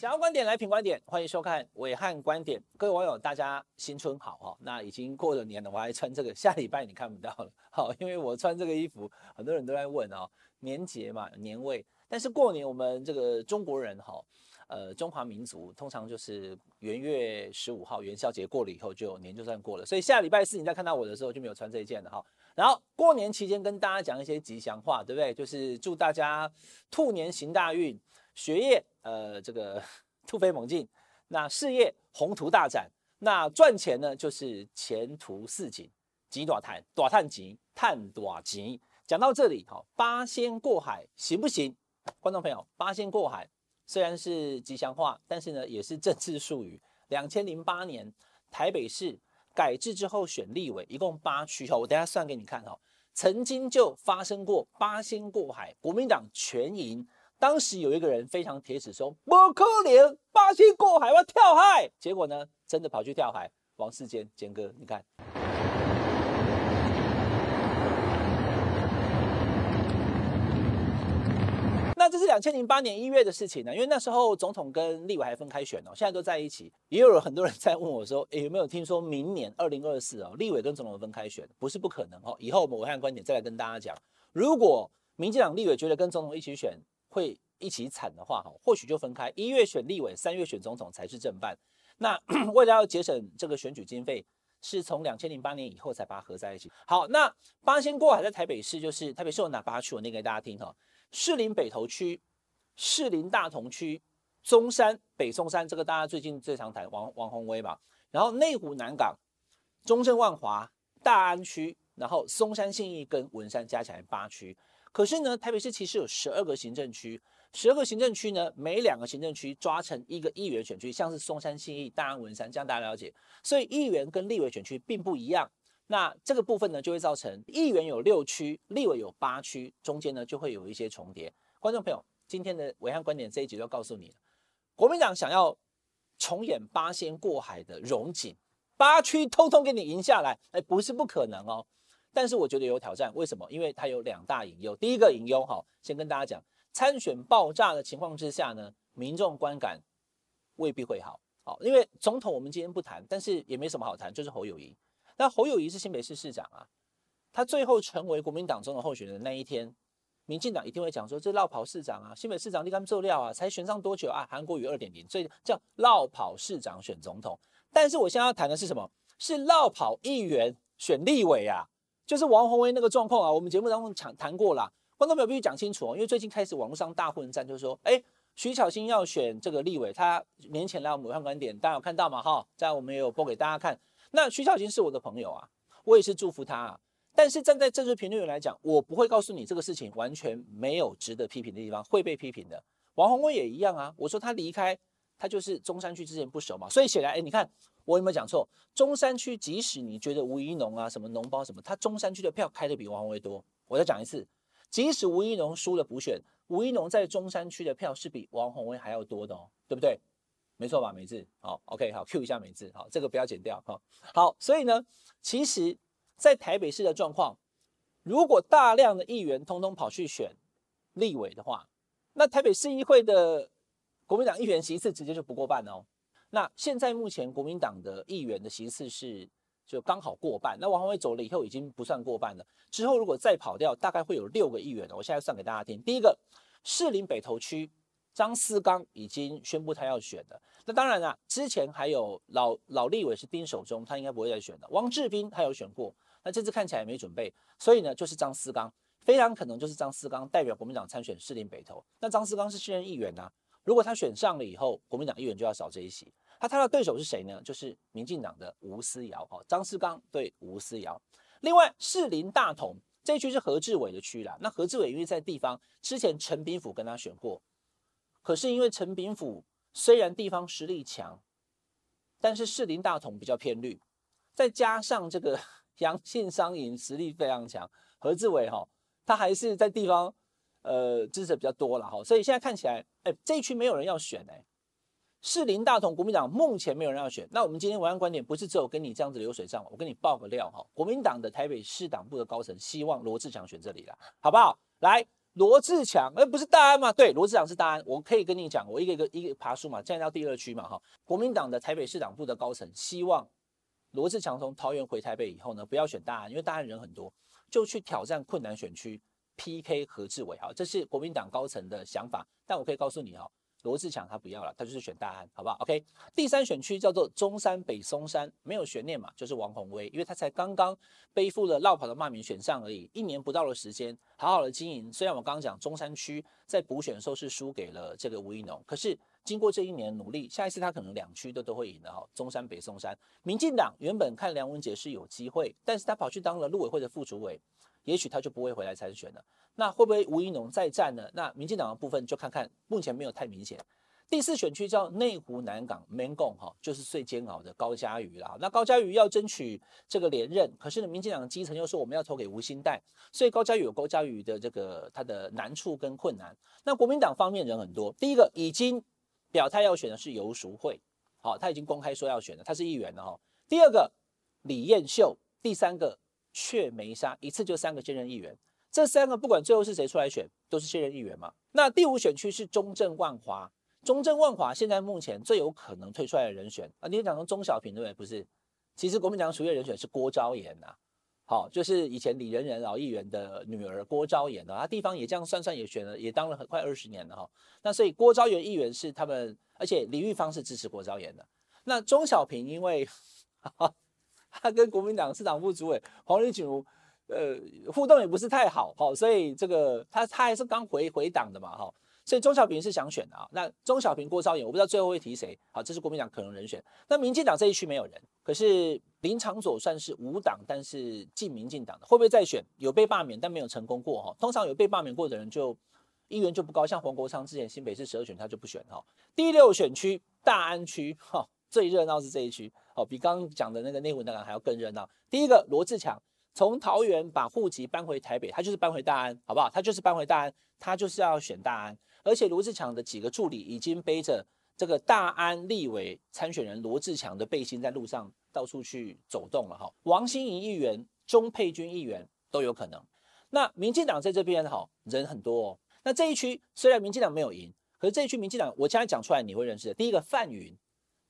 想要观点来品观点，欢迎收看伟汉观点。各位网友，大家新春好哈！那已经过了年了，我还穿这个，下礼拜你看不到了。好，因为我穿这个衣服，很多人都在问哦，年节嘛，年味。但是过年我们这个中国人哈，呃，中华民族通常就是元月十五号元宵节过了以后，就年就算过了。所以下礼拜四你再看到我的时候就没有穿这一件了哈。然后过年期间跟大家讲一些吉祥话，对不对？就是祝大家兔年行大运。学业呃这个 突飞猛进，那事业宏图大展，那赚钱呢就是前途似锦，吉大叹，大叹吉，叹大吉。讲到这里哈，八仙过海行不行？观众朋友，八仙过海虽然是吉祥话，但是呢也是政治术语。两千零八年台北市改制之后选立委，一共八区哈，我等下算给你看哈，曾经就发生过八仙过海，国民党全赢。当时有一个人非常铁齿说：“不可能，八仙过海我要跳海。”结果呢，真的跑去跳海。王世坚，坚哥，你看，那这是两千零八年一月的事情呢，因为那时候总统跟立委还分开选哦，现在都在一起。也有很多人在问我说：“，有没有听说明年二零二四哦，立委跟总统分开选？不是不可能哦。以后我们武汉观点再来跟大家讲，如果民进党立委觉得跟总统一起选。”会一起惨的话，哈，或许就分开，一月选立委，三月选总统才是正办。那 为了要节省这个选举经费，是从两千零八年以后才把它合在一起。好，那八仙过海在台北市，就是台北市有哪八区？我念给大家听哈：士林北投区、士林大同区、中山北松山，这个大家最近最常谈王王宏威嘛。然后内湖南港、中正万华、大安区，然后松山信义跟文山加起来八区。可是呢，台北市其实有十二个行政区，十二个行政区呢，每两个行政区抓成一个议员选区，像是松山信义、大安、文山，这样大家了解。所以议员跟立委选区并不一样。那这个部分呢，就会造成议员有六区，立委有八区，中间呢就会有一些重叠。观众朋友，今天的维汉观点这一集就告诉你了，国民党想要重演八仙过海的荣景，八区通通给你赢下来，哎，不是不可能哦。但是我觉得有挑战，为什么？因为它有两大隐忧。第一个隐忧，哈，先跟大家讲，参选爆炸的情况之下呢，民众观感未必会好。好，因为总统我们今天不谈，但是也没什么好谈，就是侯友宜。那侯友宜是新北市市长啊，他最后成为国民党中的候选人那一天，民进党一定会讲说，这落跑市长啊，新北市长你敢做料啊？才选上多久啊？韩国瑜二点零，所以叫落跑市长选总统。但是我现在要谈的是什么？是落跑议员选立委啊。就是王鸿薇那个状况啊，我们节目当中谈谈过了，观众朋友必须讲清楚哦，因为最近开始网络上大混战，就是说，哎，徐巧芯要选这个立委，他年前来我们武汉观点，大家有看到吗？哈，在我们也有播给大家看。那徐巧芯是我的朋友啊，我也是祝福他啊。但是站在政治评论员来讲，我不会告诉你这个事情完全没有值得批评的地方，会被批评的。王鸿薇也一样啊，我说他离开，他就是中山区之前不熟嘛，所以显然，哎，你看。我有没有讲错？中山区，即使你觉得吴怡农啊、什么农包什么，他中山区的票开得比王鸿薇多。我再讲一次，即使吴怡农输了补选，吴怡农在中山区的票是比王鸿薇还要多的哦，对不对？没错吧？美智，好，OK，好，Q 一下美智，好，这个不要剪掉，好，好，所以呢，其实，在台北市的状况，如果大量的议员通通跑去选立委的话，那台北市议会的国民党议员席次直接就不过半哦。那现在目前国民党的议员的席次是就刚好过半，那王鸿薇走了以后已经不算过半了。之后如果再跑掉，大概会有六个议员。我现在算给大家听。第一个，士林北投区张思刚已经宣布他要选的。那当然了，之前还有老老立委是丁守中，他应该不会再选的。王志斌他有选过，那这次看起来没准备，所以呢就是张思刚，非常可能就是张思刚代表国民党参选士林北投。那张思刚是现任议员呐、啊。如果他选上了以后，国民党议员就要少这一席。他他的对手是谁呢？就是民进党的吴思瑶。哈，张思刚对吴思瑶。另外，士林大同这一区是何志伟的区啦。那何志伟因为在地方之前陈炳甫跟他选过，可是因为陈炳甫虽然地方实力强，但是士林大同比较偏绿，再加上这个 杨姓商银实力非常强，何志伟哈他还是在地方。呃，支持比较多了哈，所以现在看起来，哎，这一区没有人要选哎，士林大同国民党目前没有人要选。那我们今天文案观点不是只有跟你这样子流水账，我跟你爆个料哈，国民党的台北市党部的高层希望罗志强选这里了，好不好？来，罗志强，而不是大安嘛？对，罗志强是大安。我可以跟你讲，我一个一个一个爬树嘛，现在到第二区嘛，哈。国民党的台北市党部的高层希望罗志强从桃园回台北以后呢，不要选大安，因为大安人很多，就去挑战困难选区 PK 何志伟，哈，这是国民党高层的想法。但我可以告诉你，哈。罗志强他不要了，他就是选大安，好不好？OK，第三选区叫做中山北松山，没有悬念嘛，就是王宏威，因为他才刚刚背负了落跑的骂名选上而已，一年不到的时间，好好的经营。虽然我刚刚讲中山区在补选的时候是输给了这个吴怡农，可是经过这一年努力，下一次他可能两区都都会赢的哈。中山北松山，民进党原本看梁文杰是有机会，但是他跑去当了陆委会的副主委。也许他就不会回来参选了。那会不会吴怡农再战呢？那民进党的部分就看看，目前没有太明显。第四选区叫内湖南港 Mangon 哈，就是最煎熬的高嘉瑜啦。那高嘉瑜要争取这个连任，可是呢，民进党的基层又说我们要投给吴欣岱，所以高嘉瑜有高嘉瑜的这个他的难处跟困难。那国民党方面人很多，第一个已经表态要选的是游淑慧，好，他已经公开说要选了，他是议员的哈。第二个李彦秀，第三个。却没杀，一次就三个现任议员，这三个不管最后是谁出来选，都是现任议员嘛。那第五选区是中正万华，中正万华现在目前最有可能推出来的人选啊，你讲成钟小平对不对？不是，其实国民党属意的人选是郭昭言呐，好，就是以前李仁仁老议员的女儿郭昭言啊，他地方也这样算算也选了，也当了很快二十年了哈。那所以郭昭言议员是他们，而且李玉芳是支持郭昭言的。那钟小平因为。哈哈他跟国民党市党部主委黄吕锦如，呃，互动也不是太好，哈，所以这个他他还是刚回回党的嘛，哈，所以钟小平是想选的啊。那钟小平、郭昭言，我不知道最后会提谁，好，这是国民党可能人选。那民进党这一区没有人，可是林昶佐算是无党，但是进民进党的，会不会再选？有被罢免，但没有成功过，哈。通常有被罢免过的人就议员就不高，像黄国昌之前新北市十二选他就不选，哈。第六选区大安区，哈。最热闹是这一区，比刚刚讲的那个内湖南港还要更热闹。第一个罗志强从桃园把户籍搬回台北，他就是搬回大安，好不好？他就是搬回大安，他就是要选大安。而且罗志强的几个助理已经背着这个大安立委参选人罗志强的背心在路上到处去走动了哈。王心怡议员、钟沛君议员都有可能。那民进党在这边哈人很多哦。那这一区虽然民进党没有赢，可是这一区民进党我现在讲出来你会认识的。第一个范云。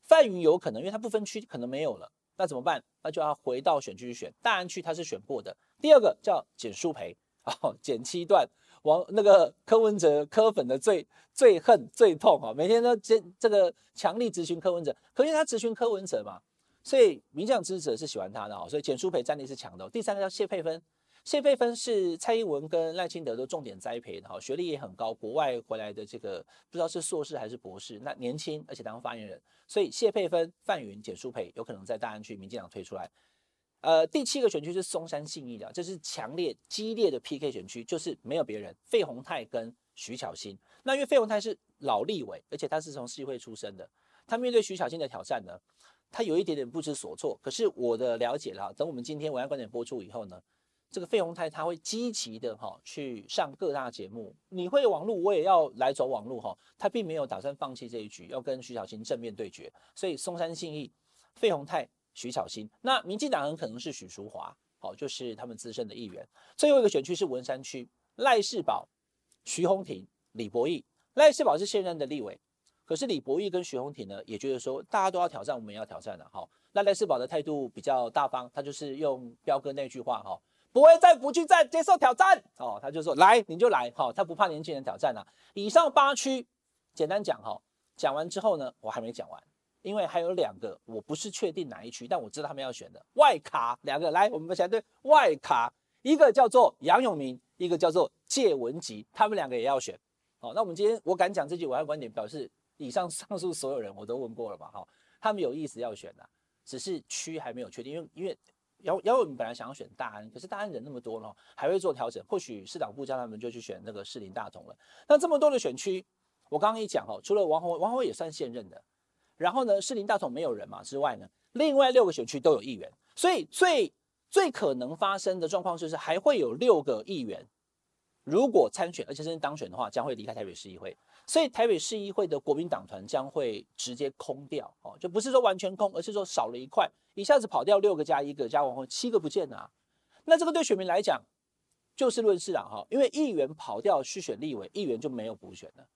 范云有可能，因为他不分区可能没有了，那怎么办？那就要回到选区去选。大安区他是选过的。第二个叫简舒培，哦，简七段，王那个柯文哲柯粉的最最恨最痛啊，每天都这这个强力质询柯文哲，可是他质询柯文哲嘛，所以民将支持者是喜欢他的哦，所以简舒培战力是强的。第三个叫谢佩芬。谢佩芬是蔡英文跟赖清德都重点栽培的哈，学历也很高，国外回来的这个不知道是硕士还是博士，那年轻而且当发言人，所以谢佩芬、范云、简淑培有可能在大安区民进党推出来。呃，第七个选区是松山信义的，这是强烈激烈的 PK 选区，就是没有别人，费鸿泰跟徐巧芯。那因为费鸿泰是老立委，而且他是从市议会出身的，他面对徐巧芯的挑战呢，他有一点点不知所措。可是我的了解啦，等我们今天文案观点播出以后呢。这个费鸿泰他会积极的哈去上各大节目，你会网络，我也要来走网络哈。他并没有打算放弃这一局，要跟徐巧芯正面对决。所以松山信义、费鸿泰、徐巧芯，那民进党很可能是许淑华，好，就是他们资深的议员。最后一个选区是文山区，赖世宝、徐宏庭、李博毅。赖世宝是现任的立委，可是李博毅跟徐宏庭呢，也觉得说大家都要挑战，我们也要挑战了。好，那赖世宝的态度比较大方，他就是用彪哥那句话哈。不会再不去再，接受挑战哦。他就说来你就来，好，他不怕年轻人挑战啊。以上八区，简单讲哈，讲完之后呢，我还没讲完，因为还有两个，我不是确定哪一区，但我知道他们要选的外卡两个。来，我们先对外卡，一个叫做杨永明，一个叫做谢文吉，他们两个也要选。好，那我们今天我敢讲这句，我要观点表示，以上上述所有人我都问过了嘛，哈，他们有意思要选的，只是区还没有确定，因为因为。姚姚伟明本来想要选大安，可是大安人那么多呢，还会做调整。或许市长部叫他们就去选那个士林大同了。那这么多的选区，我刚刚一讲哦，除了王洪王洪也算现任的，然后呢，士林大同没有人嘛之外呢，另外六个选区都有议员，所以最最可能发生的状况就是还会有六个议员，如果参选而且真当选的话，将会离开台北市议会。所以台北市议会的国民党团将会直接空掉哦，就不是说完全空，而是说少了一块，一下子跑掉六个加一个加王鸿，七个不见了啊。那这个对选民来讲，就事论事啊哈，因为议员跑掉去选立委，议员就没有补选了。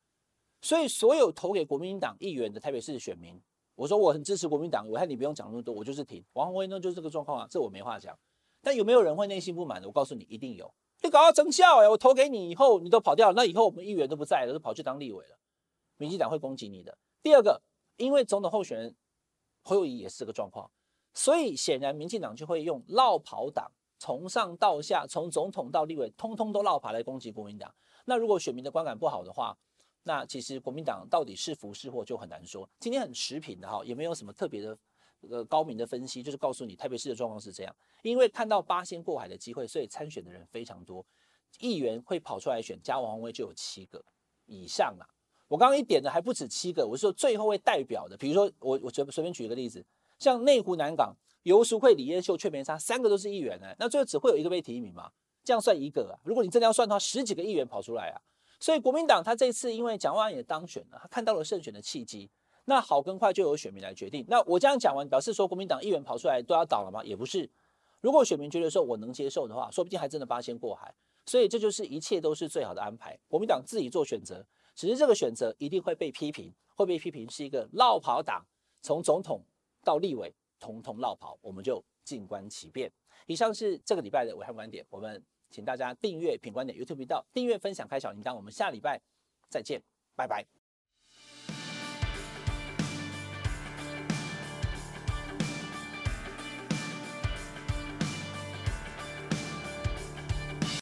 所以所有投给国民党议员的台北市的选民，我说我很支持国民党，我看你不用讲那么多，我就是挺王鸿薇呢，就是这个状况啊，这我没话讲。但有没有人会内心不满的？我告诉你，一定有。你搞到成效哎，我投给你以后，你都跑掉，那以后我们议员都不在了，都跑去当立委了，民进党会攻击你的。第二个，因为总统候选人侯友宜也是这个状况，所以显然民进党就会用落跑党，从上到下，从总统到立委，通通都落跑来攻击国民党。那如果选民的观感不好的话，那其实国民党到底是福是祸就很难说。今天很持平的哈，也没有什么特别的。呃，高明的分析就是告诉你，台北市的状况是这样，因为看到八仙过海的机会，所以参选的人非常多，议员会跑出来选，加王鸿薇就有七个以上啊。我刚刚一点的还不止七个，我是说最后会代表的，比如说我我随随便举一个例子，像内湖南港游淑慧、李彦秀、阙培莎三个都是议员呢，那最后只会有一个被提名嘛？这样算一个啊？如果你真的要算的话，十几个议员跑出来啊，所以国民党他这次因为蒋万也当选了，他看到了胜选的契机。那好跟坏就由选民来决定。那我这样讲完，表示说国民党议员跑出来都要倒了吗？也不是。如果选民觉得说我能接受的话，说不定还真的八仙过海。所以这就是一切都是最好的安排。国民党自己做选择，只是这个选择一定会被批评，会被批评是一个落跑党，从总统到立委统统落跑，我们就静观其变。以上是这个礼拜的暐瀚观点，我们请大家订阅品观点 YouTube 频道，订阅分享开小铃铛，我们下礼拜再见，拜拜。